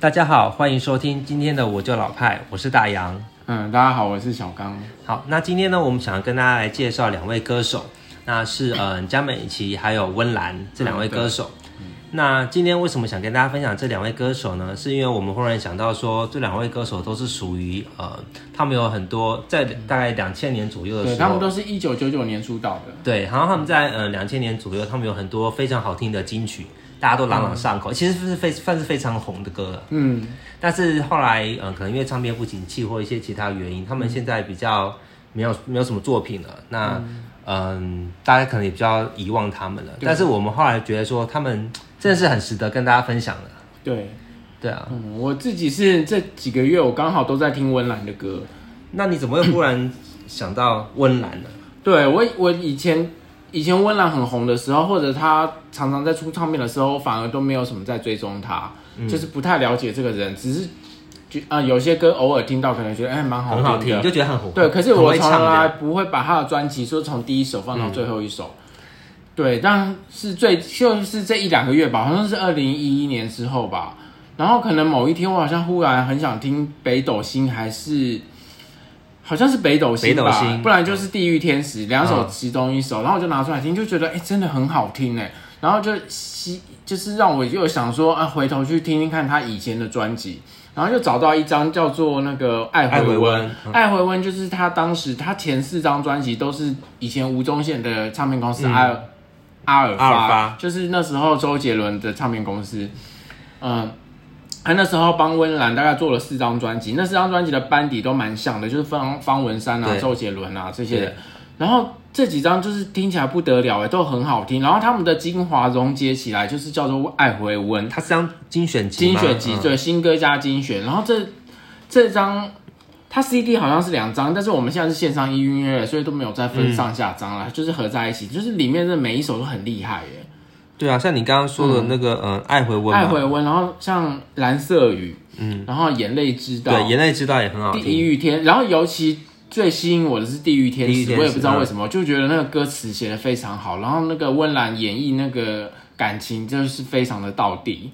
大家好，欢迎收听今天的我就老派，我是大洋。嗯，大家好，我是小刚。好，那今天呢，我们想要跟大家来介绍两位歌手，那是嗯江美琪还有温岚这两位歌手。嗯，那今天为什么想跟大家分享这两位歌手呢？是因为我们忽然想到说，这两位歌手都是属于呃，他们有很多在大概两千年左右的时候，对，他们都是一九九九年出道的。对，然后他们在呃两千年左右，他们有很多非常好听的金曲。大家都朗朗上口，嗯、其实是非算是非常红的歌了。嗯，但是后来，嗯，可能因为唱片不景气或一些其他原因，他们现在比较没有没有什么作品了。那，嗯，嗯，大家可能也比较遗忘他们了。但是我们后来觉得说，他们真的是很值得跟大家分享的。对，对啊。嗯，我自己是这几个月我刚好都在听温岚的歌。那你怎么会忽然想到温岚呢？对我，我以前。以前温岚很红的时候，或者她常常在出唱片的时候，反而都没有什么在追踪她，嗯、就是不太了解这个人，只是就啊、呃、有些歌偶尔听到，可能觉得哎蛮好听的，很好听，就觉得很红。对，可是我从来不会把他的专辑说从第一首放到最后一首。嗯、对，但是最就是这一两个月吧，好像是二零一一年之后吧，然后可能某一天我好像忽然很想听北斗星，还是。好像是北斗星吧，星不然就是地狱天使，两首其中一首，嗯、然后我就拿出来听，就觉得哎、欸，真的很好听哎，然后就吸，就是让我又想说啊，回头去听听看他以前的专辑，然后就找到一张叫做那个爱回温，爱回温、嗯、就是他当时他前四张专辑都是以前吴宗宪的唱片公司阿、嗯、阿尔法，尔法就是那时候周杰伦的唱片公司，嗯。他那时候帮温岚大概做了四张专辑，那四张专辑的班底都蛮像的，就是方方文山啊、周杰伦啊这些人。然后这几张就是听起来不得了哎，都很好听。然后他们的精华融结起来，就是叫做《爱回温》，它是张精选集，精选集对，新歌加精选。然后这这张它 CD 好像是两张，但是我们现在是线上音乐，所以都没有再分上下张了，嗯、就是合在一起，就是里面的每一首都很厉害耶。对啊，像你刚刚说的那个，嗯，嗯爱回温，爱回温，然后像蓝色雨，嗯，然后眼泪知道，对，眼泪知道也很好听。地狱天，然后尤其最吸引我的是地狱天使，我也不知道为什么，嗯、就觉得那个歌词写的非常好，然后那个温岚演绎那个感情就是非常的到底，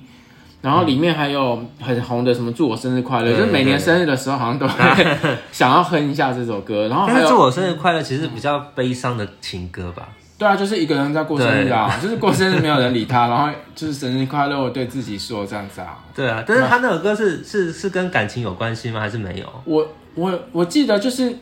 然后里面还有很红的什么祝我生日快乐，嗯、就是每年生日的时候好像都会 想要哼一下这首歌，然后还有祝我生日快乐，其实比较悲伤的情歌吧。对啊，就是一个人在过生日啊，就是过生日没有人理他，然后就是生日快乐，我对自己说这样子啊。对啊，但是他那首歌是是是跟感情有关系吗？还是没有？我我我记得就是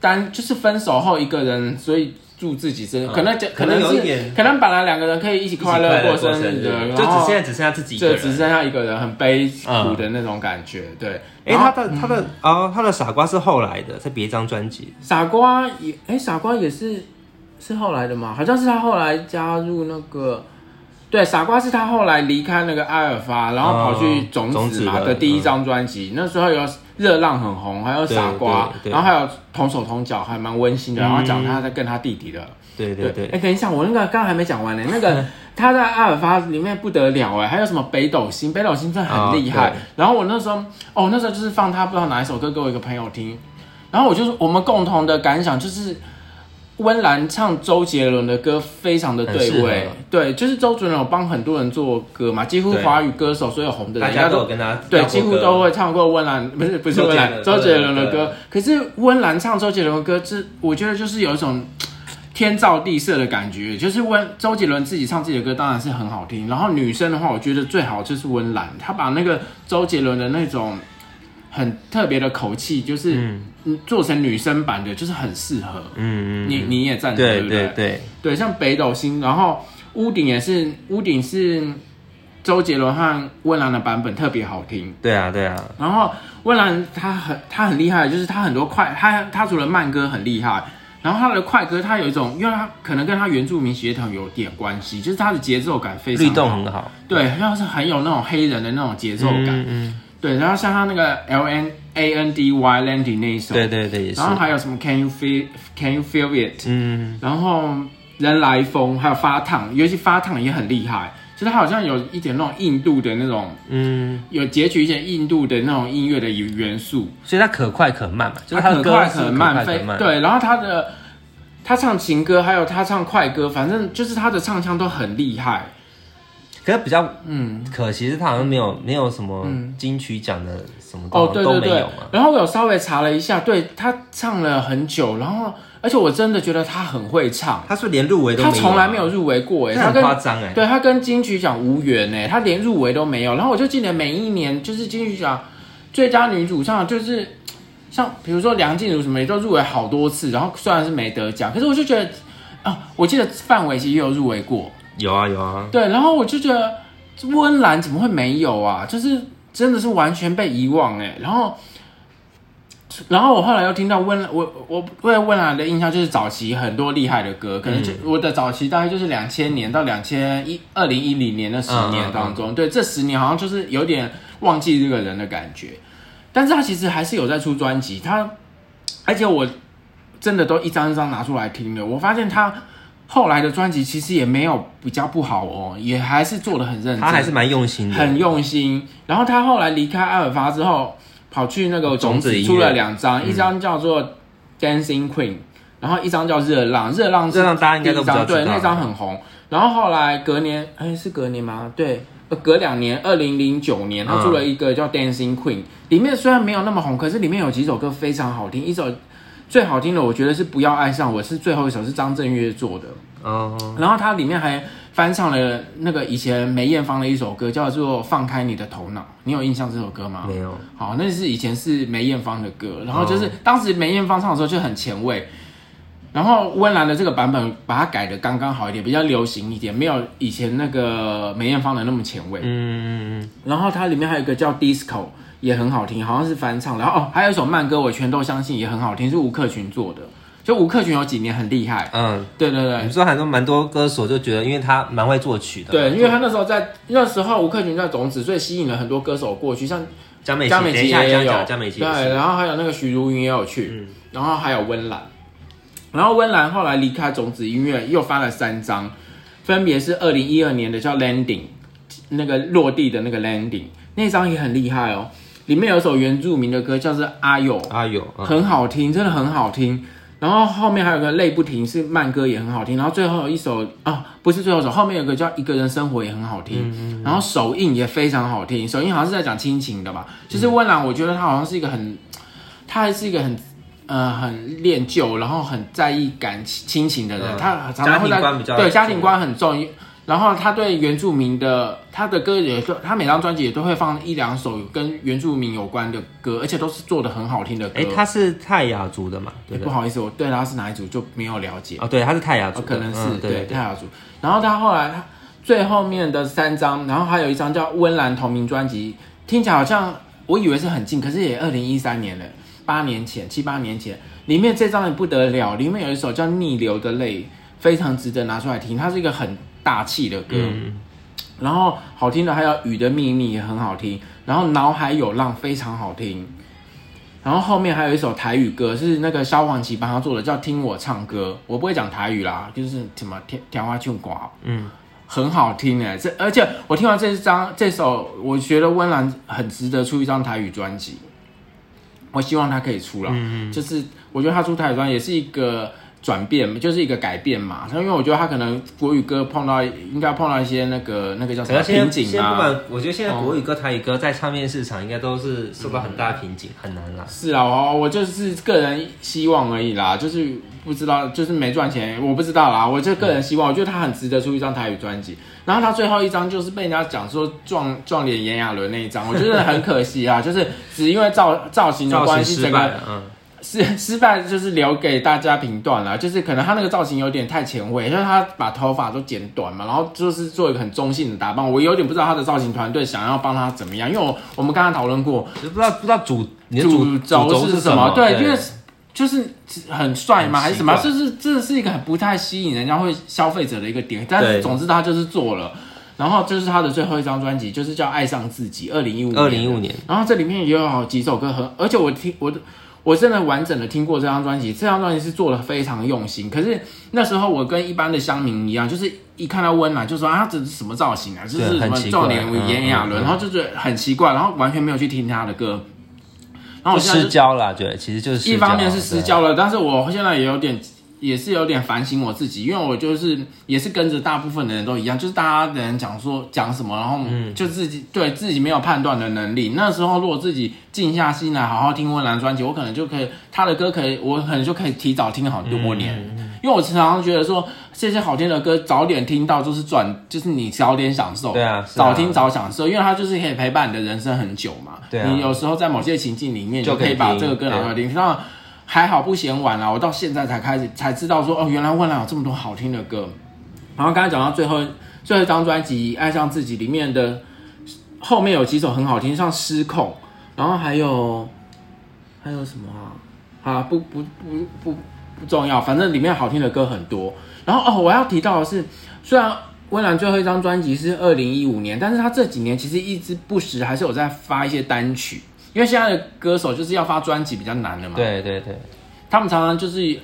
单就是分手后一个人，所以祝自己生日，可能可能有一点，可能本来两个人可以一起快乐过生日的，就只现在只剩下自己就只剩下一个人，很悲苦的那种感觉。对，哎，他的他的啊，他的傻瓜是后来的，在别一张专辑。傻瓜也哎，傻瓜也是。是后来的吗？好像是他后来加入那个，对，傻瓜是他后来离开那个阿尔法，然后跑去种子嘛的第一张专辑。嗯、那时候有热浪很红，还有傻瓜，然后还有同手同脚，还蛮温馨的。然后讲他在跟他弟弟的，对对对。哎，等一下，我那个刚刚还没讲完呢。那个 他在阿尔法里面不得了哎，还有什么北斗星？北斗星真的很厉害。哦、然后我那时候，哦，那时候就是放他不知道哪一首歌给我一个朋友听，然后我就是我们共同的感想就是。温岚唱周杰伦的歌非常的对味，对，就是周杰伦有帮很多人做歌嘛，几乎华语歌手所有红的人，大家都有跟他对，几乎都会唱过温岚，不是不是温岚，周杰伦的歌。可是温岚唱周杰伦的歌，这我觉得就是有一种天造地设的感觉，就是温周杰伦自己唱自己的歌当然是很好听，然后女生的话，我觉得最好就是温岚，她把那个周杰伦的那种。很特别的口气，就是嗯，做成女生版的，就是很适合。嗯嗯，你你也赞同对不对？对对对，像北斗星，然后屋顶也是，屋顶是周杰伦和温岚的版本特别好听。对啊对啊。然后温岚他很他很厉害，就是他很多快，他他除了慢歌很厉害，然后他的快歌他有一种，因为他可能跟他原住民血统有点关系，就是他的节奏感非常律动很好。对，要是很有那种黑人的那种节奏感。嗯。嗯对，然后像他那个 L N A N D Y Landy 那一首，对对对，然后还有什么 Can you feel Can you feel it？嗯，然后人来疯，还有发烫，尤其发烫也很厉害，其实他好像有一点那种印度的那种，嗯，有截取一些印度的那种音乐的元素，所以它可快可慢嘛，就是他可快可慢，非对，然后他的他唱情歌，还有他唱快歌，反正就是他的唱腔都很厉害。可是比较嗯。可惜是他好像没有没有什么金曲奖的什么哦对对对，然后我有稍微查了一下，对他唱了很久，然后而且我真的觉得他很会唱，他是连入围都没有，他从来没有入围过哎，他很夸张哎，对他跟金曲奖无缘哎，他连入围都没有，然后我就记得每一年就是金曲奖最佳女主唱就是像比如说梁静茹什么也都入围好多次，然后虽然是没得奖，可是我就觉得啊，我记得范玮琪也有入围过。有啊有啊，对，然后我就觉得温岚怎么会没有啊？就是真的是完全被遗忘哎。然后，然后我后来又听到温我我对温岚的印象就是早期很多厉害的歌，可能就我的早期大概就是两千年到两千一二零一零年的十年当中，嗯嗯嗯对，这十年好像就是有点忘记这个人的感觉。但是他其实还是有在出专辑，他而且我真的都一张一张拿出来听的，我发现他。后来的专辑其实也没有比较不好哦，也还是做的很认真，他还是蛮用心的，很用心。然后他后来离开阿尔法之后，跑去那个种子出了两张，一张叫做《Dancing Queen》，然后一张叫《热浪》。热浪热浪大家应该都知道，对，那张很红。然后后来隔年，哎，是隔年吗？对，隔两年，二零零九年，他出了一个叫《Dancing Queen》，里面虽然没有那么红，可是里面有几首歌非常好听，一首。最好听的，我觉得是不要爱上我，是最后一首，是张震岳做的。哦。然后它里面还翻唱了那个以前梅艳芳的一首歌，叫做《放开你的头脑》。你有印象这首歌吗？没有。好，那是以前是梅艳芳的歌，然后就是当时梅艳芳唱的时候就很前卫。然后温岚的这个版本把它改的刚刚好一点，比较流行一点，没有以前那个梅艳芳的那么前卫。嗯嗯嗯。然后它里面还有一个叫 Disco。也很好听，好像是翻唱。然后哦，还有一首慢歌，我全都相信也很好听，是吴克群做的。就吴克群有几年很厉害，嗯，对对对。你说很多蛮多歌手就觉得，因为他蛮会作曲的。对，因为他那时候在那时候吴克群在种子，所以吸引了很多歌手过去，像江美江美琪也有，江美琪对，然后还有那个徐如云也有去，嗯、然后还有温岚，然后温岚后来离开种子音乐，又发了三张，分别是二零一二年的叫 Landing，那个落地的那个 Landing，那张也很厉害哦。里面有一首原住民的歌，叫做《阿友》，阿友，很好听，真的很好听。然后后面还有个泪不停，是慢歌，也很好听。然后最后一首啊，不是最后一首，后面有个叫《一个人生活》，也很好听。嗯嗯。然后首映也非常好听，首映好像是在讲亲情的吧。其实温岚，我觉得他好像是一个很，他还是一个很呃很恋旧，然后很在意感情亲情的人。嗯、他常常会在对家庭观很重。然后他对原住民的他的歌也是，他每张专辑也都会放一两首跟原住民有关的歌，而且都是做的很好听的歌。哎，他是泰雅族的嘛？对，不好意思，我对他是哪一族就没有了解。哦，对，他是泰雅族，可能是对泰雅族。然后他后来他最后面的三张，然后还有一张叫《温岚》同名专辑，听起来好像我以为是很近，可是也二零一三年了，八年前七八年前，里面这张也不得了，里面有一首叫《逆流的泪》，非常值得拿出来听。它是一个很。大气的歌，嗯、然后好听的还有《雨的秘密》也很好听，然后《脑海有浪》非常好听，然后后面还有一首台语歌是那个萧煌奇帮他做的，叫《听我唱歌》，我不会讲台语啦，就是什么天天花庆瓜，嗯，很好听哎，这而且我听完这张这首，我觉得温岚很值得出一张台语专辑，我希望他可以出了，嗯嗯，就是我觉得他出台语专辑也是一个。转变就是一个改变嘛，因为我觉得他可能国语歌碰到应该碰到一些那个那个叫什么瓶颈啊。不管，我觉得现在国语歌、台语歌在唱片市场应该都是受到很大的瓶颈，很难啦。是啊，我我就是个人希望而已啦，就是不知道，就是没赚钱，我不知道啦。我就个人希望，我觉得他很值得出一张台语专辑。然后他最后一张就是被人家讲说撞撞脸炎亚纶那一张，我觉得很可惜啊，就是只因为造造型的关系，整个嗯。失失败就是留给大家评断了，就是可能他那个造型有点太前卫，因为他把头发都剪短嘛，然后就是做一个很中性的打扮，我有点不知道他的造型团队想要帮他怎么样，因为我我们刚刚讨论过，不知道不知道主主轴是什么，对，因为就是很帅吗，还是什么，就是这是一个很不太吸引人家会消费者的一个点，但是总之他就是做了，然后就是他的最后一张专辑就是叫《爱上自己》，二零一五二零一五年，然后这里面也有好几首歌很，而且我听我的。我真的完整的听过这张专辑，这张专辑是做的非常用心。可是那时候我跟一般的乡民一样，就是一看到温岚就说啊，这是什么造型啊？这是什么撞脸炎亚纶？然后就觉得很奇怪，然后完全没有去听他的歌。然后我现在失焦了，对，其实就是一方面是失焦了，但是我现在也有点也是有点反省我自己，因为我就是也是跟着大部分的人都一样，就是大家的人讲说讲什么，然后就自己、嗯、对自己没有判断的能力。那时候如果自己静下心来好好听温岚专辑，我可能就可以他的歌可以，我可能就可以提早听好多年。因为我常常觉得说这些好听的歌早点听到就是赚，就是你早点享受。对啊，早听早享受，因为它就是可以陪伴你的人生很久嘛。对啊，你有时候在某些情境里面就可以把这个歌拿出来听。还好不嫌晚啦，我到现在才开始才知道说哦，原来温岚有这么多好听的歌。然后刚才讲到最后最后一张专辑《爱上自己》里面的后面有几首很好听，像《失控》，然后还有还有什么啊？啊，不不不不不重要，反正里面好听的歌很多。然后哦，我要提到的是，虽然温岚最后一张专辑是二零一五年，但是他这几年其实一直不时还是有在发一些单曲。因为现在的歌手就是要发专辑比较难的嘛，对对对，他们常常就是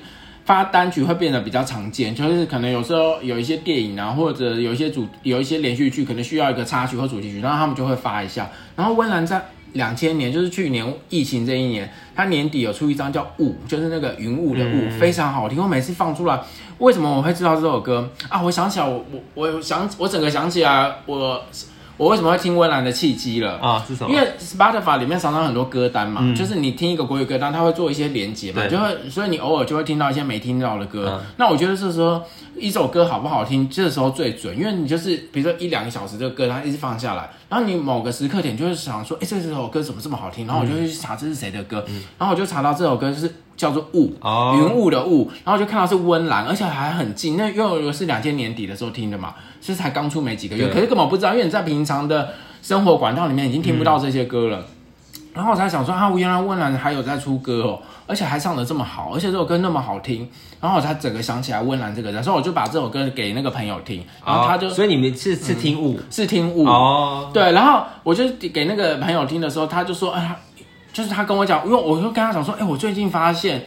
发单曲会变得比较常见，就是可能有时候有一些电影啊，或者有一些主有一些连续剧，可能需要一个插曲或主题曲，然后他们就会发一下。然后温岚在两千年，就是去年疫情这一年，他年底有出一张叫《雾》，就是那个云雾的雾，嗯、非常好听。我每次放出来，为什么我会知道这首歌啊？我想起来，我我我想我整个想起来我。我为什么会听温岚的契机了啊？是什么？因为 Spotify 里面常常很多歌单嘛，嗯、就是你听一个国语歌单，它会做一些连接嘛，就会，所以你偶尔就会听到一些没听到的歌。嗯、那我觉得是说一首歌好不好听，这个时候最准，因为你就是比如说一两个小时这个歌它一直放下来，然后你某个时刻点就会想说，哎、欸，这首歌怎么这么好听？然后我就会去查这是谁的歌，嗯、然后我就查到这首歌就是叫做雾，哦、云雾的雾，然后就看到是温岚，而且还很近，那因为我是两千年底的时候听的嘛。其实才刚出没几个月，可是根本不知道，因为你在平常的生活管道里面已经听不到这些歌了。嗯、然后我才想说，啊，原来温岚还有在出歌哦，而且还唱的这么好，而且这首歌那么好听。然后我才整个想起来温岚这个人，所以我就把这首歌给那个朋友听，然后他就，哦、所以你们是是听雾、嗯，是听雾哦，对。然后我就给那个朋友听的时候，他就说，哎呀，就是他跟我讲，因为我就跟他讲说，哎，我最近发现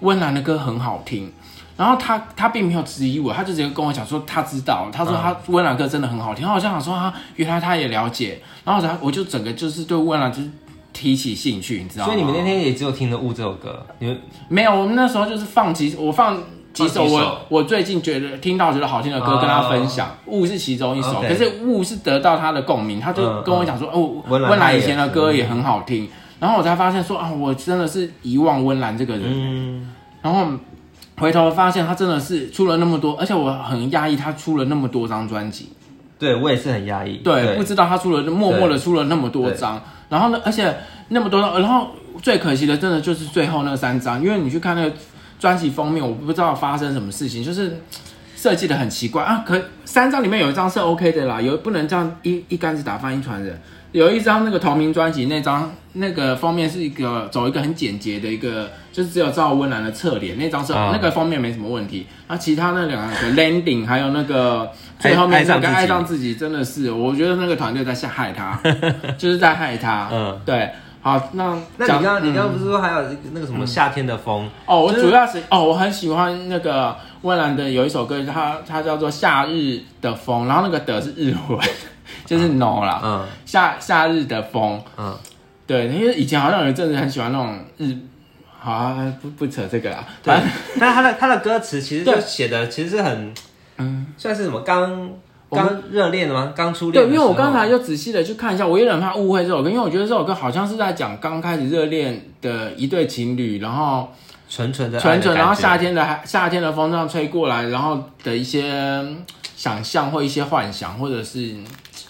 温岚的歌很好听。然后他他并没有质疑我，他就直接跟我讲说他知道，他说他温岚歌真的很好听。然后我就想说啊原来他也了解，然后我就整个就是对温岚就是提起兴趣，你知道吗？所以你们那天也只有听了《雾》这首歌，你们没有？我们那时候就是放几我放几首我我最近觉得听到觉得好听的歌跟他分享，《雾》是其中一首，可是《雾》是得到他的共鸣，他就跟我讲说哦，温岚以前的歌也很好听，然后我才发现说啊，我真的是遗忘温岚这个人，然后。回头发现他真的是出了那么多，而且我很压抑他出了那么多张专辑。对，我也是很压抑。对，对。不知道他出了默默的出了那么多张，然后呢，而且那么多张，然后最可惜的，真的就是最后那三张，因为你去看那个专辑封面，我不知道发生什么事情，就是设计的很奇怪啊。可三张里面有一张是 OK 的啦，有不能这样一一竿子打翻一船人。有一张那个同名专辑，那张那个封面是一个走一个很简洁的一个，就是只有赵温岚的侧脸，那张是、嗯、那个封面没什么问题。那其他那两个 landing 还有那个最后面那个爱上自己，真的是我觉得那个团队在吓害他，就是在害他。嗯，对。好，那那你刚刚、嗯、你刚刚不是说还有那个什么夏天的风？嗯、哦，我主要是哦，我很喜欢那个温岚的有一首歌，它它叫做夏日的风，然后那个的是日文。就是 no 啦，嗯，夏夏日的风，嗯，对，因为以前好像有一阵子很喜欢那种日，好啊，不不扯这个啦，对，但是他的他的歌词其实就写的其实是很，嗯，算是什么刚刚热恋的吗？刚初恋？对，因为我刚才就仔细的去看一下，我有点怕误会这首歌，因为我觉得这首歌好像是在讲刚开始热恋的一对情侣，然后纯纯的纯纯，然后夏天的夏天的风这样吹过来，然后的一些想象或一些幻想，或者是。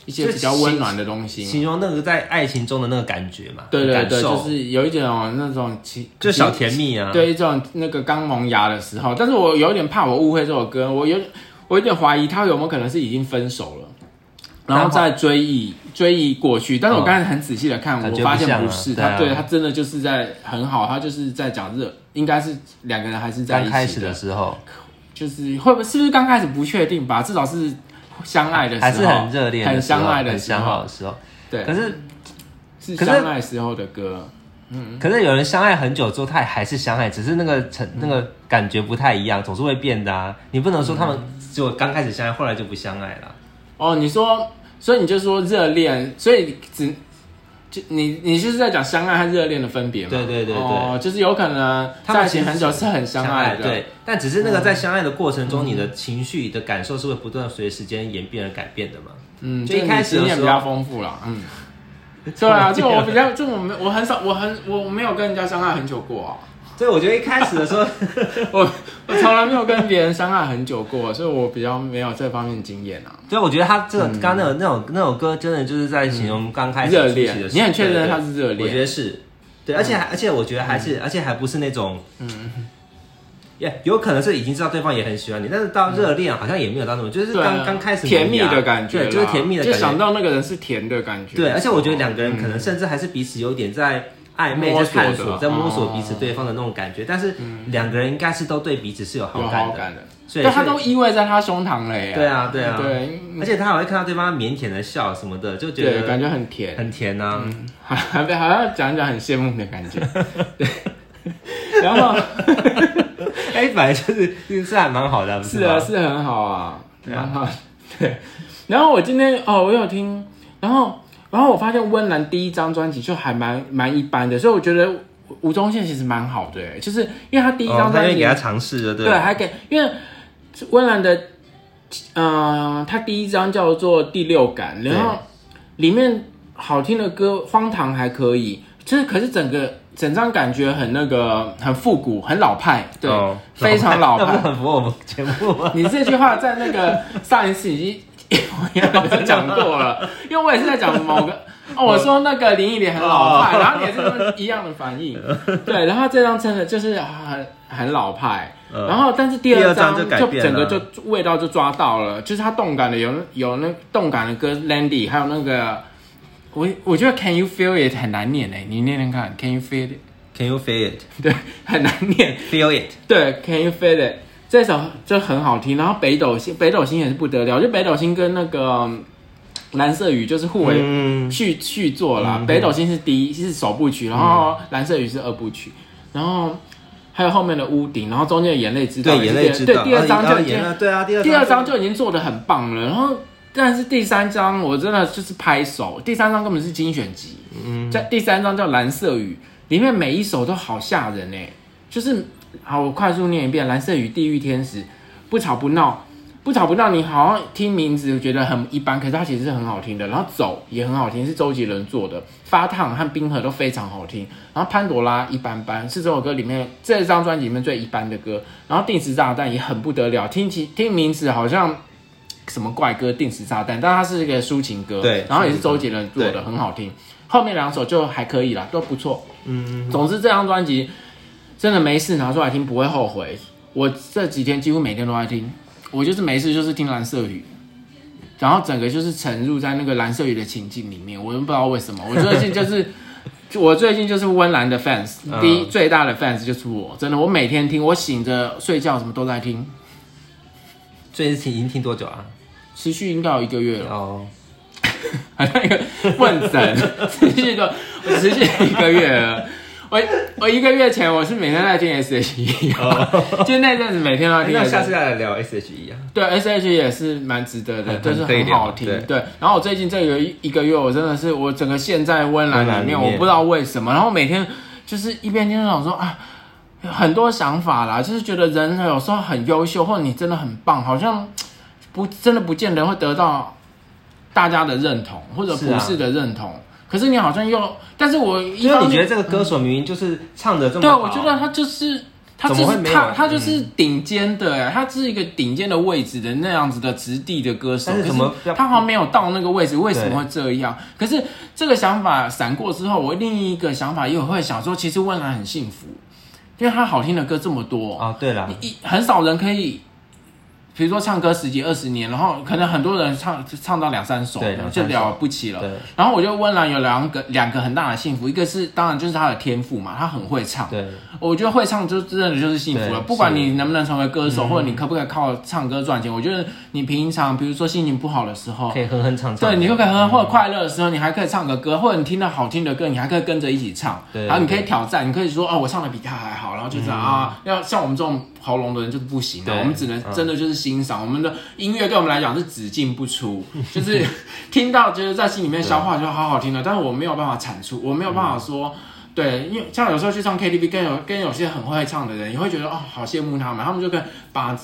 一些比较温暖的东西，形容那个在爱情中的那个感觉嘛。对对对，就是有一点那种其就小甜蜜啊。对，一种那个刚萌芽的时候，但是我有点怕我误会这首歌，我有我有点怀疑他有没有可能是已经分手了，然后再追忆追忆过去。但是我刚才很仔细的看，我发现不是他，对他真的就是在很好，他就是在讲热，应该是两个人还是在一起的时候，就是会不会是不是刚开始不确定吧？至少是。相爱的时候还是很热恋，很相爱的很相好的时候。对，可是是相爱时候的歌。嗯，可是有人相爱很久之后，他还是相爱，只是那个成那个感觉不太一样，总是会变的啊。你不能说他们就刚开始相爱，后来就不相爱了。哦，你说，所以你就说热恋，所以只就你你就是在讲相爱和热恋的分别嘛？对对对对，哦，就是有可能在一起很久是很相爱的，对，但只是那个在相爱的过程中，你的情绪的感受是会不断随时间演变而改变的嘛？嗯，就一开始经验比较丰富了，嗯，对啊，就我比较就我没我很少我很我没有跟人家相爱很久过啊。所以我觉得一开始的时候，我我从来没有跟别人相爱很久过，所以我比较没有这方面经验啊。所以我觉得他这个刚刚那个那首那首歌，真的就是在形容刚开始热恋的。你很确认他是热恋？我觉得是，对，而且还而且我觉得还是，而且还不是那种，嗯，也有可能是已经知道对方也很喜欢你，但是到热恋好像也没有到那么，就是刚刚开始甜蜜的感觉，对就是甜蜜的感觉，就想到那个人是甜的感觉。对，而且我觉得两个人可能甚至还是彼此有点在。暧昧在探索，在摸索彼此对方的那种感觉，但是两个人应该是都对彼此是有好感的，所以他都依偎在他胸膛了耶。对啊，对啊，对，而且他还会看到对方腼腆的笑什么的，就觉得感觉很甜，很甜啊，还还还要讲一讲很羡慕的感觉。对，然后，哎，反正就是运势还蛮好的，是啊，是很好啊，蛮好。对，然后我今天哦，我有听，然后。然后我发现温岚第一张专辑就还蛮蛮一般的，所以我觉得吴宗宪其实蛮好的，就是因为他第一张专辑、哦、给他尝试了，对，对，还给，因为温岚的，嗯、呃，他第一张叫做《第六感》，然后里面好听的歌，荒唐还可以，就是可是整个整张感觉很那个很复古，很老派，对，哦、非常老派，很符合我们节目。你这句话在那个上一次已经。我也讲过了，因为我也是在讲某个哦，我说那个林忆莲很老派，然后你也是一样的反应，对，然后这张真的就是很很老派，然后但是第二张就整个就味道就抓到了，就是它动感的有有那动感的歌，Landy，还有那个我我觉得 Can you feel it 很难念哎，你念念看，Can you feel it？Can you feel it？对，很难念，Feel it？对，Can you feel it？这首就很好听，然后北斗星，北斗星也是不得了，就北斗星跟那个蓝色雨就是互为续续作啦。北斗星是第一是首部曲，然后蓝色雨是二部曲，然后还有后面的屋顶，然后中间的眼泪之道，对眼泪之道，对第二章就已经对啊，第二第二章就已经做的很棒了。然后但是第三章我真的就是拍手，第三章根本是精选集，嗯，在第三章叫蓝色雨，里面每一首都好吓人哎，就是。好，我快速念一遍：蓝色与、地狱天使、不吵不闹、不吵不闹。你好像听名字觉得很一般，可是它其实是很好听的。然后走也很好听，是周杰伦做的。发烫和冰河都非常好听。然后潘朵拉一般般，是这首歌里面这张专辑里面最一般的歌。然后定时炸弹也很不得了，听起听名字好像什么怪歌，定时炸弹，但它是一个抒情歌。对，然后也是周杰伦做的，很好听。后面两首就还可以啦，都不错。嗯，总之这张专辑。真的没事拿出来听不会后悔。我这几天几乎每天都在听，我就是没事就是听蓝色雨，然后整个就是沉入在那个蓝色雨的情境里面。我都不知道为什么，我最近就是我最近就是温岚的 fans，第一最大的 fans 就是我，真的，我每天听，我醒着睡觉什么都在听。最近已经听多久啊？持续应该有一个月了哦，好像一个问诊，持续的，我持续一个月了。我我一个月前我是每天在听 S H E，就那阵子每天都在听。那下次再来聊 S H E 啊？对，S H E 也是蛮值得的，就是很好听。对，然后我最近这个一个月，我真的是我整个陷在温岚里面，我不知道为什么。然后每天就是一边听，想说啊，很多想法啦，就是觉得人有时候很优秀，或者你真的很棒，好像不真的不见得会得到大家的认同，或者不是的认同。可是你好像又，但是我因为你觉得这个歌手明明就是唱的这么对，我觉得他就是他就是他他就是顶尖的，他是一个顶尖的位置的那样子的质地的歌手。可是他好像没有到那个位置，为什么会这样？可是这个想法闪过之后，我另一个想法又会想说，其实温岚很幸福，因为他好听的歌这么多啊。对了，一很少人可以。比如说唱歌十几二十年，然后可能很多人唱唱到两三首，对就了不起了。然后我觉得温岚有两个两个很大的幸福，一个是当然就是他的天赋嘛，他很会唱。对，我觉得会唱就真的就是幸福了。不管你能不能成为歌手，或者你可不可以靠唱歌赚钱，我觉得你平常比如说心情不好的时候，可以哼哼唱唱。对，你就可以哼哼，或者快乐的时候，你还可以唱个歌，或者你听到好听的歌，你还可以跟着一起唱。然后你可以挑战，你可以说哦，我唱的比他还好，然后就是啊，要像我们这种。喉咙的人就是不行的，对我们只能真的就是欣赏、嗯、我们的音乐，对我们来讲是只进不出，就是听到就是在心里面消化就好好听了，但是我没有办法产出，我没有办法说，嗯、对，因为像有时候去唱 KTV，跟有跟有些很会唱的人，也会觉得哦，好羡慕他们，他们就可以把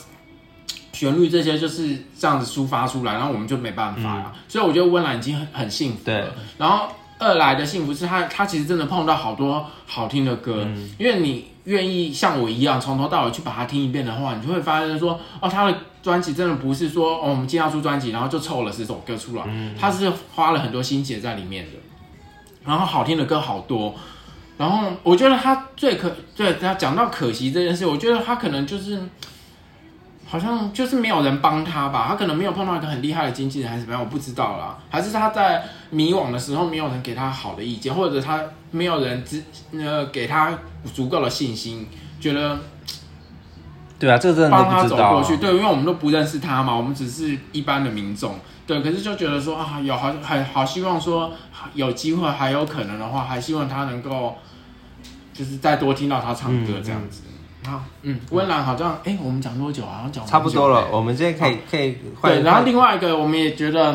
旋律这些就是这样子抒发出来，然后我们就没办法了，嗯、所以我觉得温岚已经很很幸福了，然后。二来的幸福是他，他其实真的碰到好多好听的歌，嗯、因为你愿意像我一样从头到尾去把它听一遍的话，你就会发现说，哦，他的专辑真的不是说，哦，我们今天要出专辑，然后就凑了十首歌出来，嗯、他是花了很多心血在里面的，然后好听的歌好多，然后我觉得他最可，对，他讲到可惜这件事，我觉得他可能就是。好像就是没有人帮他吧，他可能没有碰到一个很厉害的经纪人，还是怎么样，我不知道啦。还是他在迷惘的时候，没有人给他好的意见，或者他没有人支呃给他足够的信心，觉得对啊，这个真的帮他走过去。对，因为我们都不认识他嘛，我们只是一般的民众。对，可是就觉得说啊，有好很好希望说有机会还有可能的话，还希望他能够就是再多听到他唱歌这样子。嗯好，嗯，温岚好像，哎、欸，我们讲多久啊？好像讲差不多了，我们现在可以可以换。对，然后另外一个我们也觉得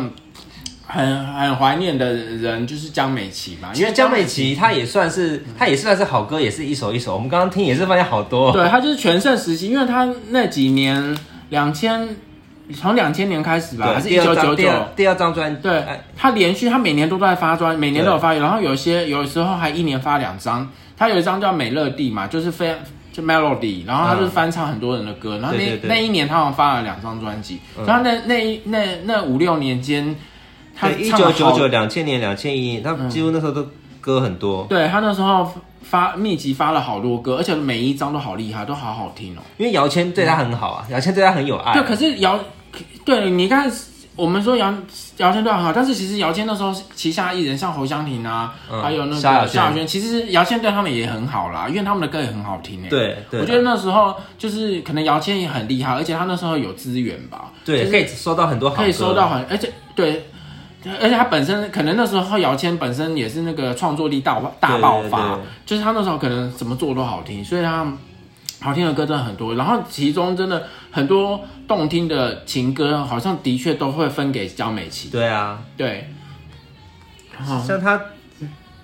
很很怀念的人就是江美琪嘛，因为江美琪她也算是，她也算是好歌，也是一首一首。我们刚刚听也是发现好多。对，她就是全盛时期，因为她那几年两千从两千年开始吧，还是一九九九第二张专辑。对，她连续她每年都在发专，每年都有发，然后有些有时候还一年发两张。她有一张叫《美乐蒂》嘛，就是非常。就 Melody，然后他就是翻唱很多人的歌，嗯、然后那那一年他好像发了两张专辑，嗯、然后那那那那五六年间，他一九九九两千年两千一年，他几乎那时候都歌很多。嗯、对他那时候发密集发了好多歌，而且每一张都好厉害，都好好听哦。因为姚谦对他很好啊，姚谦、嗯、对他很有爱。对，可是姚，对你看。我们说姚姚谦都很好，但是其实姚谦那时候旗下艺人像侯湘婷啊，嗯、还有那个萧亚轩，其实姚谦对他们也很好啦，因为他们的歌也很好听诶。对，对，我觉得那时候就是可能姚谦也很厉害，而且他那时候有资源吧，对，就是、可以收到很多好歌，可以收到很，而且对，而且他本身可能那时候姚谦本身也是那个创作力大大爆发，对对对，就是他那时候可能怎么做都好听，所以他。好听的歌真的很多，然后其中真的很多动听的情歌，好像的确都会分给江美琪。对啊，对，像他。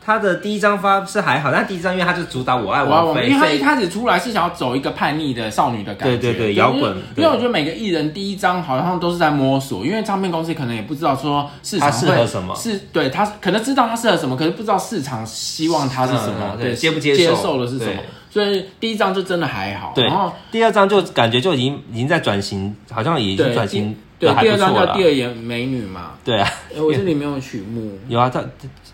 他的第一张发是还好，但第一张因为他就主打我爱王菲，因为他一开始出来是想要走一个叛逆的少女的感觉，对对对，摇滚。因为我觉得每个艺人第一张好像都是在摸索，因为唱片公司可能也不知道说市场适合什么，是对他可能知道他适合什么，可是不知道市场希望他是什么，对接不接受。接受的是什么，所以第一张就真的还好。对，然后第二张就感觉就已经已经在转型，好像已经转型。对，第二张叫《第二眼美女》嘛。对啊，我这里没有曲目。有啊，他。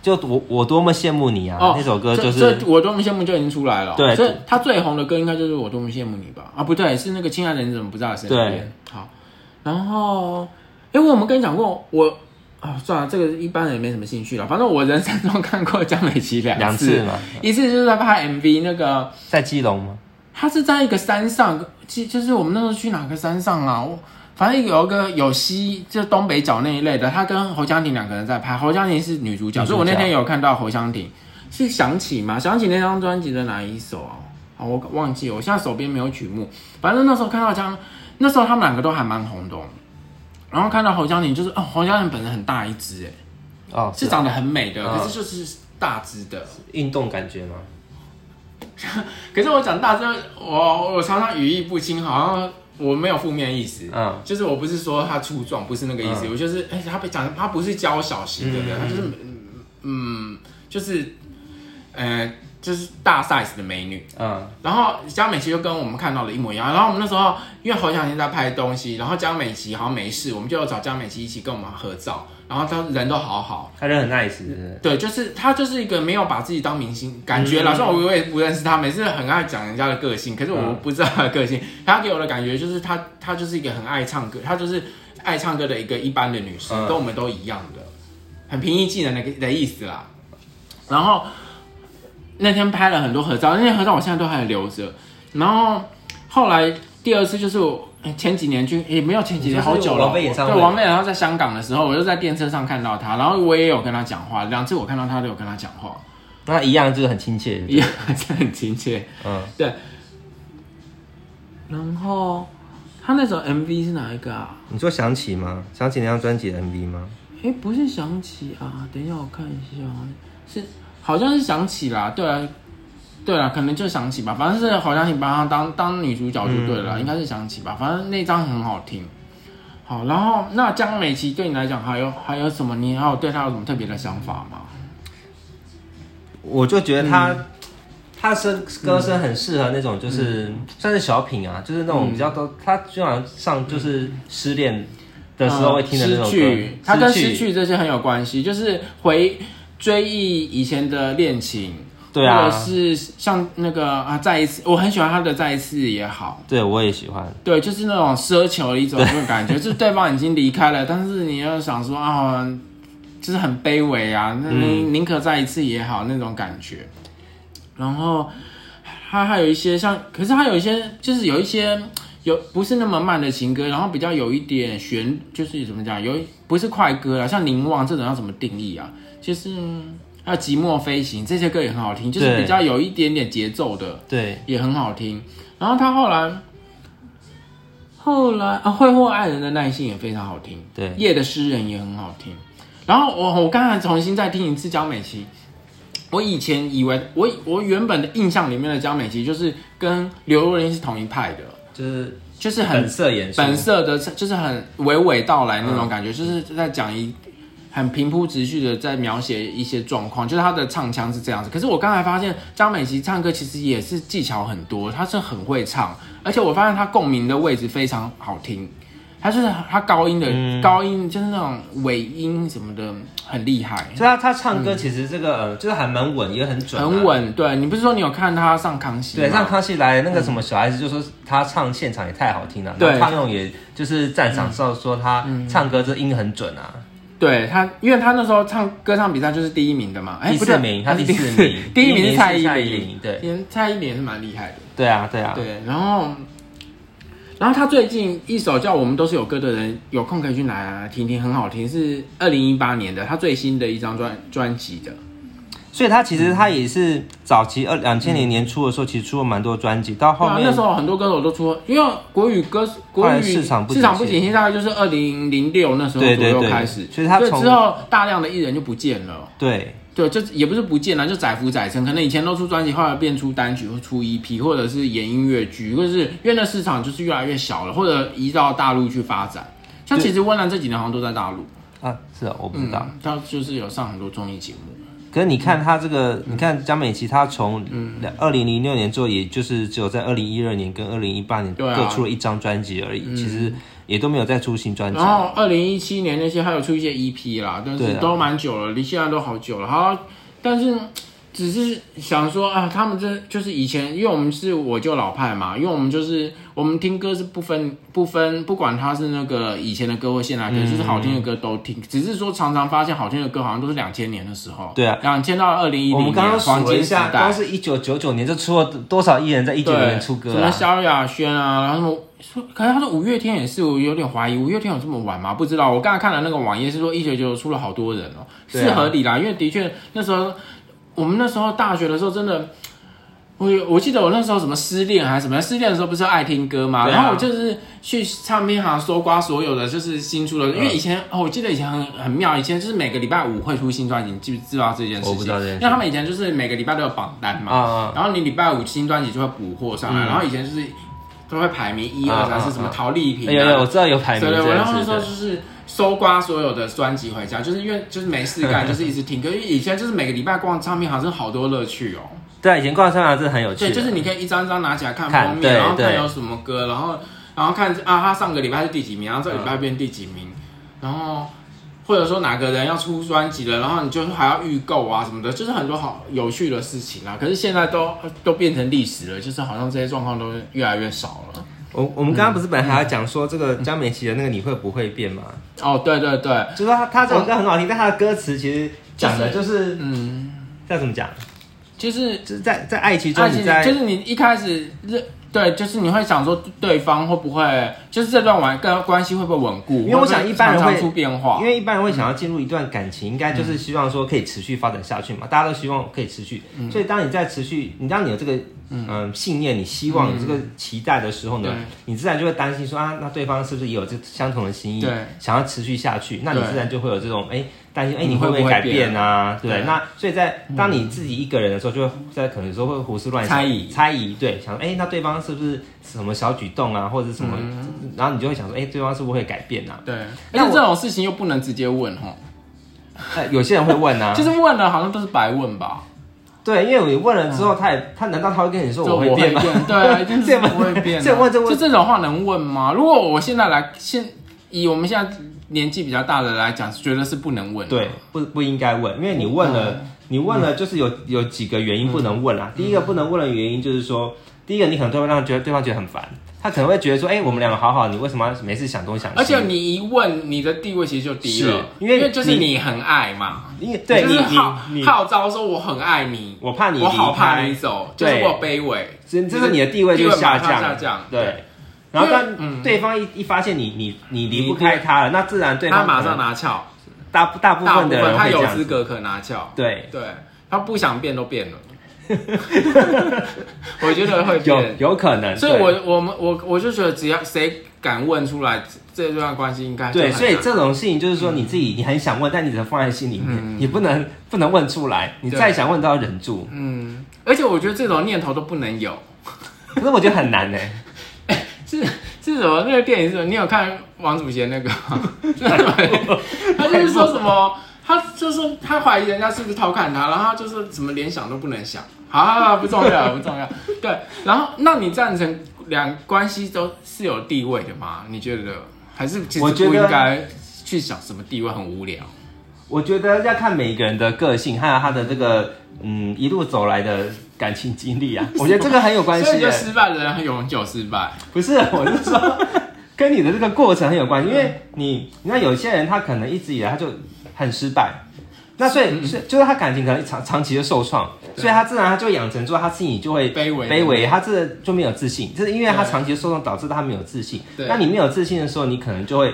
就我我多么羡慕你啊！哦、那首歌就是这，我多么羡慕就已经出来了。对，所以他最红的歌应该就是我多么羡慕你吧？啊，不对，是那个亲爱的你怎么不在身边？对，好。然后，因为我们跟你讲过，我啊，算了，这个一般人也没什么兴趣了。反正我人生中看过江美琪两次，两次嘛，一次就是在拍 MV，那个在基隆吗？他是在一个山上，其就是我们那时候去哪个山上啊？我。反正有一个有西，就东北角那一类的，他跟侯湘婷两个人在拍。侯湘婷是女主角，所以我那天有看到侯湘婷是想起吗？想起那张专辑的哪一首啊？啊，我忘记了，我现在手边没有曲目。反正那时候看到江，那时候他们两个都还蛮红的。然后看到侯湘婷，就是哦，侯湘婷本人很大一只，哎，哦，是长得很美的，可是就是大只的，运动感觉吗？可是我长大之后，我我常常语意不清，好像。我没有负面意思，嗯，就是我不是说他粗壮，不是那个意思，嗯、我就是，哎、欸，他被讲，他不是娇小型的人，嗯、他就是，嗯，就是，呃，就是大 size 的美女，嗯，然后江美琪就跟我们看到的一模一样，然后我们那时候因为侯湘婷在拍东西，然后江美琪好像没事，我们就要找江美琪一起跟我们合照。然后他人都好好，他人很 nice？对，就是他就是一个没有把自己当明星感觉啦。虽然、嗯、我也不认识他，每次很爱讲人家的个性，可是我不知道他的个性。嗯、他给我的感觉就是他，他就是一个很爱唱歌，他就是爱唱歌的一个一般的女生，嗯、跟我们都一样的，很平易近人的的意思啦。然后那天拍了很多合照，那些合照我现在都还留着。然后后来第二次就是我。前几年去也没有前几年，好久了。对，王菲，然后在香港的时候，我就在电车上看到她，然后我也有跟她讲话，两次我看到她都有跟她讲话，那一样就是很亲切，一样还是很亲切。嗯，对。然后他那首 MV 是哪一个啊？你说想起吗？想起那张专辑的 MV 吗？哎、欸，不是想起啊，等一下我看一下，是好像是想起啦，对啊，对啊，可能就想起吧，反正是好像你把她当当女主角就对了，嗯、应该是想起吧，反正那张很好听。好，然后那江美琪对你来讲还有还有什么？你还有对她有什么特别的想法吗？我就觉得她，她、嗯、声歌声很适合那种就是、嗯、算是小品啊，就是那种比较多，她基本上就是失恋。的时候会听的那种歌，失去，他跟失去这些很有关系，就是回追忆以前的恋情，对啊，或者是像那个啊，再一次，我很喜欢他的再一次也好，对我也喜欢，对，就是那种奢求的一种 那种感觉，就是对方已经离开了，但是你要想说啊，就是很卑微啊，那宁宁可再一次也好那种感觉，然后他还有一些像，可是他有一些就是有一些。有不是那么慢的情歌，然后比较有一点旋，就是怎么讲，有不是快歌啊，像凝望这种要怎么定义啊？就是还有寂寞飞行这些歌也很好听，就是比较有一点点节奏的，对，也很好听。然后他后来后来啊，挥霍爱人的耐心也非常好听，对，夜的诗人也很好听。然后我我刚才重新再听一次江美琪，我以前以为我我原本的印象里面的江美琪就是跟刘若英是同一派的。就是就是很本色演出，本色的，就是很娓娓道来那种感觉，嗯、就是在讲一很平铺直叙的在描写一些状况，就是他的唱腔是这样子。可是我刚才发现张美琪唱歌其实也是技巧很多，她是很会唱，而且我发现她共鸣的位置非常好听。他就是她高音的、嗯、高音，就是那种尾音什么的很厉害。所以他他唱歌其实这个、嗯、就是还蛮稳，也很准、啊。很稳，对，你不是说你有看她上康熙？对，上康熙来那个什么小孩子就说他唱现场也太好听了。对，他那种也就是赞赏说说他唱歌这音很准啊。对他，因为他那时候唱歌唱比赛就是第一名的嘛。哎第四名，他第四名，第一名是蔡依林。对，蔡依林也是蛮厉害的。对啊，对啊，对，然后。然后他最近一首叫《我们都是有歌的人》，有空可以去拿听听，很好听，是二零一八年的他最新的一张专专辑的。所以他其实他也是早期二两千年年初的时候，其实出了蛮多专辑。到后面、啊、那时候很多歌手都出，因为国语歌国语市场市场不景气，大概就是二零零六那时候左右开始。所以他之后大量的艺人就不见了。对。对，就也不是不见了，就载浮载沉。可能以前都出专辑，后来变出单曲或出 EP，或者是演音乐剧，或者是因为那市场就是越来越小了，或者移到大陆去发展。像其实温岚这几年好像都在大陆啊，是啊，我不知道。嗯，他就是有上很多综艺节目。可是你看他这个，嗯、你看江美琪，他从二零零六年之后，也就是只有在二零一二年跟二零一八年各出了一张专辑而已。啊、其实。也都没有再出新专辑。然后二零一七年那些还有出一些 EP 啦，但是都蛮久了，离现在都好久了。好，但是只是想说啊，他们这就是以前，因为我们是我就老派嘛，因为我们就是我们听歌是不分不分，不管他是那个以前的歌或现在的歌，就是好听的歌都听。只是说常常发现好听的歌好像都是两千年的时候。对啊，两千到二零一零年，我们刚刚数了一下，光是一九九九年就出了多少艺人，在一九年出歌啊？什么萧亚轩啊，然后什么。说，可是他说五月天也是，我有点怀疑五月天有这么晚吗？不知道。我刚才看了那个网页是说一九九九出了好多人哦、喔，是合理啦，因为的确那时候我们那时候大学的时候真的，我我记得我那时候什么失恋还是什么，失恋的时候不是爱听歌吗？啊、然后我就是去唱片行搜刮所有的就是新出的，因为以前哦，我记得以前很很妙，以前就是每个礼拜五会出新专辑，你记不知道这件事情？我不知道这件事，因为他们以前就是每个礼拜都有榜单嘛，啊、然后你礼拜五新专辑就会补货上来，嗯、然后以前就是。都会排名一二三四，什么陶丽萍？有有，我知道有排名。对对，我然后那时候就是搜刮所有的专辑回家，就是因为就是没事干，就是一直听歌。因为以前就是每个礼拜逛唱片行，真的好多乐趣哦。对，以前逛唱片行真的很有趣。对，就是你可以一张张拿起来看封面，然后看有什么歌，然后然后看啊，他上个礼拜是第几名，然后这个礼拜变第几名，然后。或者说哪个人要出专辑了，然后你就还要预购啊什么的，就是很多好有趣的事情啊。可是现在都都变成历史了，就是好像这些状况都越来越少了。我我们刚刚不是本来还要讲说这个江美琪的那个你会不会变吗？哦，对对对，就是说他他这首歌很好听，但他的歌词其实讲的就是嗯，要怎么讲？就是就是在在爱情中，就是你一开始认对，就是你会想说对方会不会，就是这段关跟关系会不会稳固？因为我想一般人会出变化，因为一般人会想要进入一段感情，应该就是希望说可以持续发展下去嘛，大家都希望可以持续。所以当你在持续，你当你有这个嗯信念，你希望有这个期待的时候呢，你自然就会担心说啊，那对方是不是也有这相同的心意，想要持续下去？那你自然就会有这种哎。担心哎，你会不会改变啊？对，那所以在当你自己一个人的时候，就会在可能有时候会胡思乱想、猜疑、猜疑。对，想哎，那对方是不是什么小举动啊，或者什么？然后你就会想说，哎，对方是不是会改变啊？对，而且这种事情又不能直接问哈。有些人会问啊，就是问了好像都是白问吧？对，因为你问了之后，他也他难道他会跟你说我会变吗？对，就是 不会变。这问这问，就这种话能问吗？如果我现在来现以我们现在。年纪比较大的来讲，觉得是不能问。对，不不应该问，因为你问了，嗯、你问了就是有有几个原因不能问啦。嗯、第一个不能问的原因就是说，第一个你可能都会让觉得对方觉得很烦，他可能会觉得说，哎、欸，我们两个好好，你为什么要每次想东想西？而且你一问，你的地位其实就低了，因为因为就是你很爱嘛，因为对你号你号召说我很爱你，我怕你，我好怕你走，就是我卑微，这这是你的地位就下降，下降，对。然后但对方一一发现你你你离不开他了，那自然对方他马上拿翘，大大部分的人他有资格可拿翘，对。对，他不想变都变了，我觉得会变，有有可能，所以我我们我我就觉得只要谁敢问出来，这段关系应该对，所以这种事情就是说你自己你很想问，但你只能放在心里面，你不能不能问出来，你再想问都要忍住，嗯，而且我觉得这种念头都不能有，可是我觉得很难呢。是是什么？那个电影是什么？你有看王祖贤那个吗？他就是说什么？他就是他怀疑人家是不是偷看他，然后他就是什么连想都不能想。好，好，好，不重要，不重要。对，然后那你赞成两关系都是有地位的吗？你觉得还是其实不应该去想什么地位很无聊？我觉得要看每一个人的个性，还有他的这个嗯一路走来的。感情经历啊，我觉得这个很有关系。所以就失败的人很永久失败。不是，我是说跟你的这个过程很有关系，因为你，你看有些人他可能一直以来他就很失败，那所以是就是他感情可能长长期的受创，所以他自然他就养成之后他心里就会卑微卑微，他这就没有自信，就是因为他长期的受创导致他没有自信。那你没有自信的时候，你可能就会，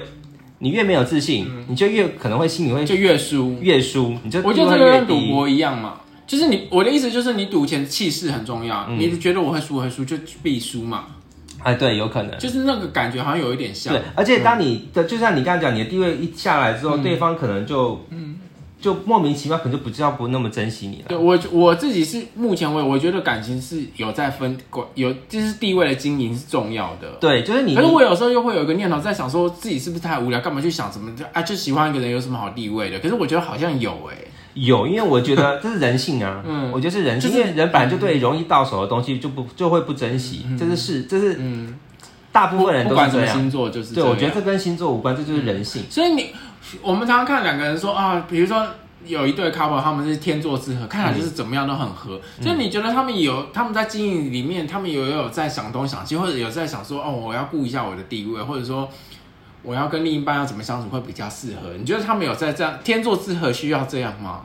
你越没有自信，你就越可能会心里会就越输。越输，你就我觉得这个跟赌博一样嘛。就是你，我的意思就是你赌钱气势很重要。嗯、你觉得我会输会输就必输嘛？哎，对，有可能。就是那个感觉好像有一点像。对，而且当你的，嗯、就像你刚刚讲，你的地位一下来之后，嗯、对方可能就，嗯，就莫名其妙，可能就不知道不那么珍惜你了。对我我自己是目前为止，我觉得感情是有在分有就是地位的经营是重要的。对，就是你。可是我有时候又会有一个念头在想，说自己是不是太无聊，干嘛去想什么？就啊，就喜欢一个人有什么好地位的？可是我觉得好像有哎、欸。有，因为我觉得 这是人性啊。嗯，我觉得是人性，因为人本来就对容易到手的东西就不就会不珍惜，这是是这是嗯，大部分人都是这样。星座就是对，我觉得这跟星座无关，这就是人性。所以你我们常常看两个人说啊，比如说有一对 couple，他们是天作之合，看起来就是怎么样都很合。所以你觉得他们有他们在经营里面，他们有有在想东想西，或者有在想说哦，我要顾一下我的地位，或者说。我要跟另一半要怎么相处会比较适合？你觉得他们有在这样天作之合需要这样吗？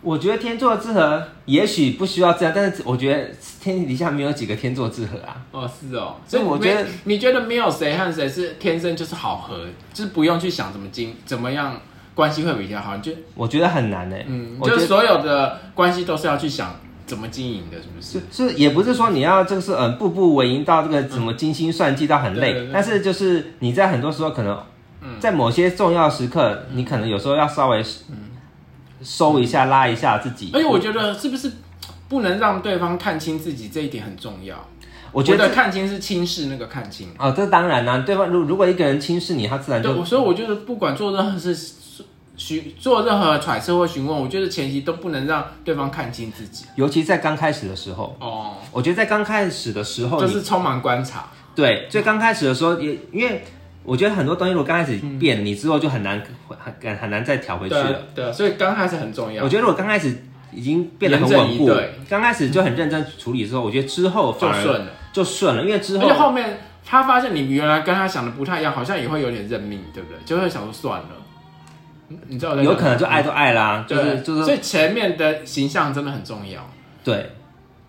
我觉得天作之合也许不需要这样，但是我觉得天底下没有几个天作之合啊。哦，是哦，所以我觉得你觉得没有谁和谁是天生就是好合，就是不用去想怎么经怎么样关系会比较好。就我觉得很难呢。嗯，就是所有的关系都是要去想。怎么经营的，是不是？是是，也不是说你要这个是嗯步步为营到这个怎么精心算计到很累，嗯、对对对，但是就是你在很多时候可能，在某些重要时刻，嗯、你可能有时候要稍微收一下、嗯、拉一下自己。而且我觉得是不是不能让对方看清自己这一点很重要？我觉得看清是轻视那个看清哦，这当然啦、啊，对方如如果一个人轻视你，他自然就对。所以我觉得不管做任何事。询做任何揣测或询问，我觉得前提都不能让对方看清自己，尤其在刚开始的时候。哦，我觉得在刚开始的时候就是充满观察。对，最刚开始的时候也，因为我觉得很多东西如果刚开始变，嗯、你之后就很难很很难再调回去了。对，对，所以刚开始很重要。我觉得如果刚开始已经变得很稳固，刚开始就很认真处理之后，我觉得之后反而就顺了，就顺了，因为之后而且后面他发现你原来跟他想的不太一样，好像也会有点认命，对不对？就会想说算了。你知道，有可能就爱都爱啦，就是就是，所以前面的形象真的很重要。对，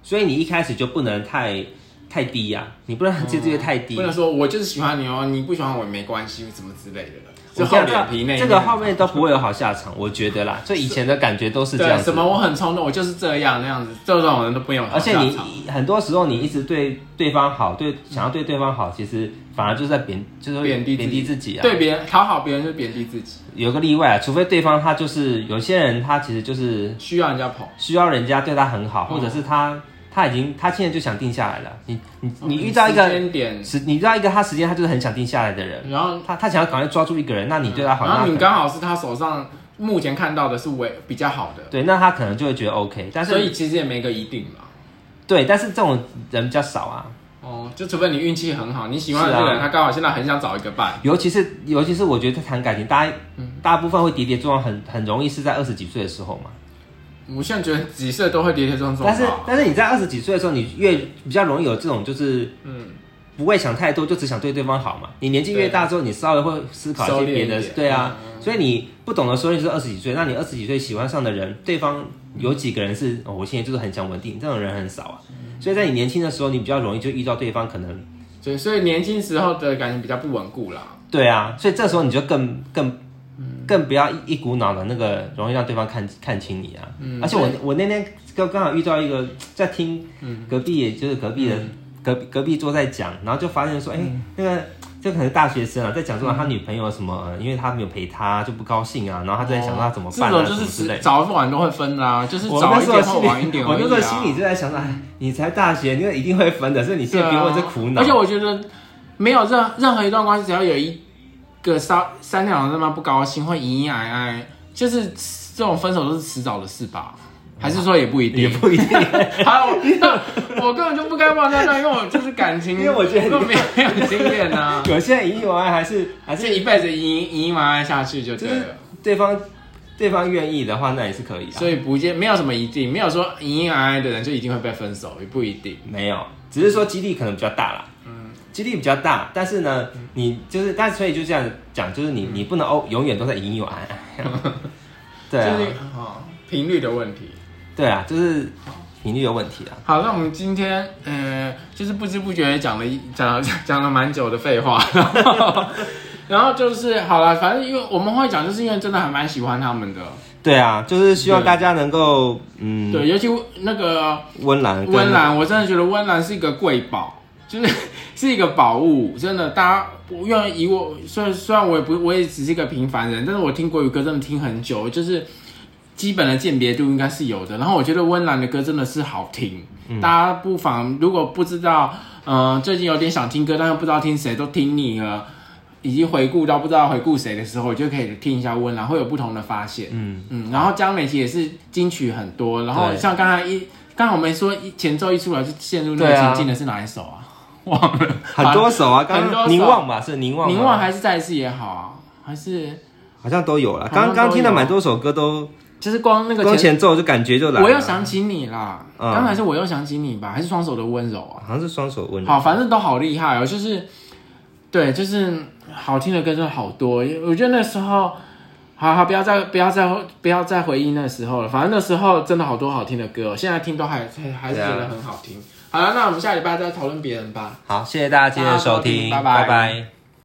所以你一开始就不能太太低呀、啊，你不能接这些太低、嗯，不能说我就是喜欢你哦，你不喜欢我也没关系，什么之类的。就厚脸皮那这个后面都不会有好下场，我觉得啦。就以前的感觉都是这样子。什么我很冲动，我就是这样那样子，这种人都不用。而且你很多时候你一直对对方好，对想要对对方好，其实反而就是在贬，就是贬低贬低自己啊。对别人讨好别人就贬低自己。有个例外啊，除非对方他就是有些人他其实就是需要人家捧，需要人家对他很好，或者是他。他已经，他现在就想定下来了。你你你遇到一个时间点，你遇到一个他时间，他就是很想定下来的人。然后他他想要赶快抓住一个人，那你对他好。然后你刚好是他手上目前看到的是为比较好的。对，那他可能就会觉得 OK。但是所以其实也没个一定嘛。对，但是这种人比较少啊。哦，就除非你运气很好，你喜欢的这个人，他刚好现在很想找一个伴。尤其是尤其是我觉得谈感情，大家大部分会跌跌撞撞，很很容易是在二十几岁的时候嘛。我现在觉得几岁都会跌跌撞撞，但是但是你在二十几岁的时候，你越比较容易有这种就是嗯，不会想太多，就只想对对方好嘛。你年纪越大之后，你稍微会思考一些别的，对啊。所以你不懂的时候，你是二十几岁，那你二十几岁喜欢上的人，对方有几个人是，哦，我现在就是很想稳定，这种人很少啊。所以在你年轻的时候，你比较容易就遇到对方可能，对，所以年轻时候的感情比较不稳固啦。对啊，所以这时候你就更更。更不要一一股脑的那个容易让对方看看清你啊！嗯、而且我我那天刚刚好遇到一个在听隔壁，也就是隔壁的、嗯、隔隔壁桌在讲，然后就发现说，哎、那个这可能是大学生啊，在讲说他女朋友什么，因为他没有陪他就不高兴啊，然后他在想他怎么办啊，就是早晚都会分啊，就是早一点或晚一点、啊。我那时候心里就在想说，哎，你才大学，你一定会分的，所以你现在别问这苦恼、啊。而且我觉得没有任任何一段关系，只要有一。个三三两人他妈不高兴，会隐隐哀哀，就是这种分手都是迟早的事吧？还是说也不一定？也不一定。好，我根本就不该往那段，因为我就是感情，因为我觉得没有经验啊。有些人隐隐哀哀还是还是一辈子嘤嘤嘤哀下去就对了。对方对方愿意的话，那也是可以的。所以不见没有什么一定，没有说隐隐哀哀的人就一定会被分手，也不一定。没有，只是说几率可能比较大啦。几率比较大，但是呢，你就是，但所以就这样讲，就是你你不能哦，永远都在隐隐有爱，对啊，频率的问题，对啊，就是频率的问题啊。好，那我们今天，呃，就是不知不觉讲了一讲了讲了蛮久的废话，然后，然后就是好了，反正因为我们会讲，就是因为真的还蛮喜欢他们的。对啊，就是希望大家能够，嗯，对，尤其那个温岚，温岚，我真的觉得温岚是一个贵宝。就是是一个宝物，真的，大家不愿意以我，虽然虽然我也不，我也只是一个平凡人，但是我听国语歌真的听很久，就是基本的鉴别度应该是有的。然后我觉得温岚的歌真的是好听，嗯、大家不妨如果不知道，嗯、呃，最近有点想听歌，但是不知道听谁，都听腻了，以及回顾到不知道回顾谁的时候，我就可以听一下温岚，会有不同的发现。嗯嗯，然后江美琪也是金曲很多，然后像刚才一刚好我们说一前奏一出来就陷入那个情境的是哪一首啊？忘了很多首啊，刚刚凝望吧，是凝望，凝望还是再一次也好啊，还是好像都有了。刚刚听了蛮多首歌，都就是光那个光前奏就感觉就来了。我又想起你啦，刚才是我又想起你吧，还是双手的温柔啊？好像是双手温柔。好，反正都好厉害哦，就是对，就是好听的歌真的好多。我觉得那时候，好好不要再不要再不要再回忆那时候了。反正那时候真的好多好听的歌，现在听都还还是觉得很好听。好了，那我们下礼拜再讨论别人吧。好，谢谢大家今天的收听，拜拜。拜拜。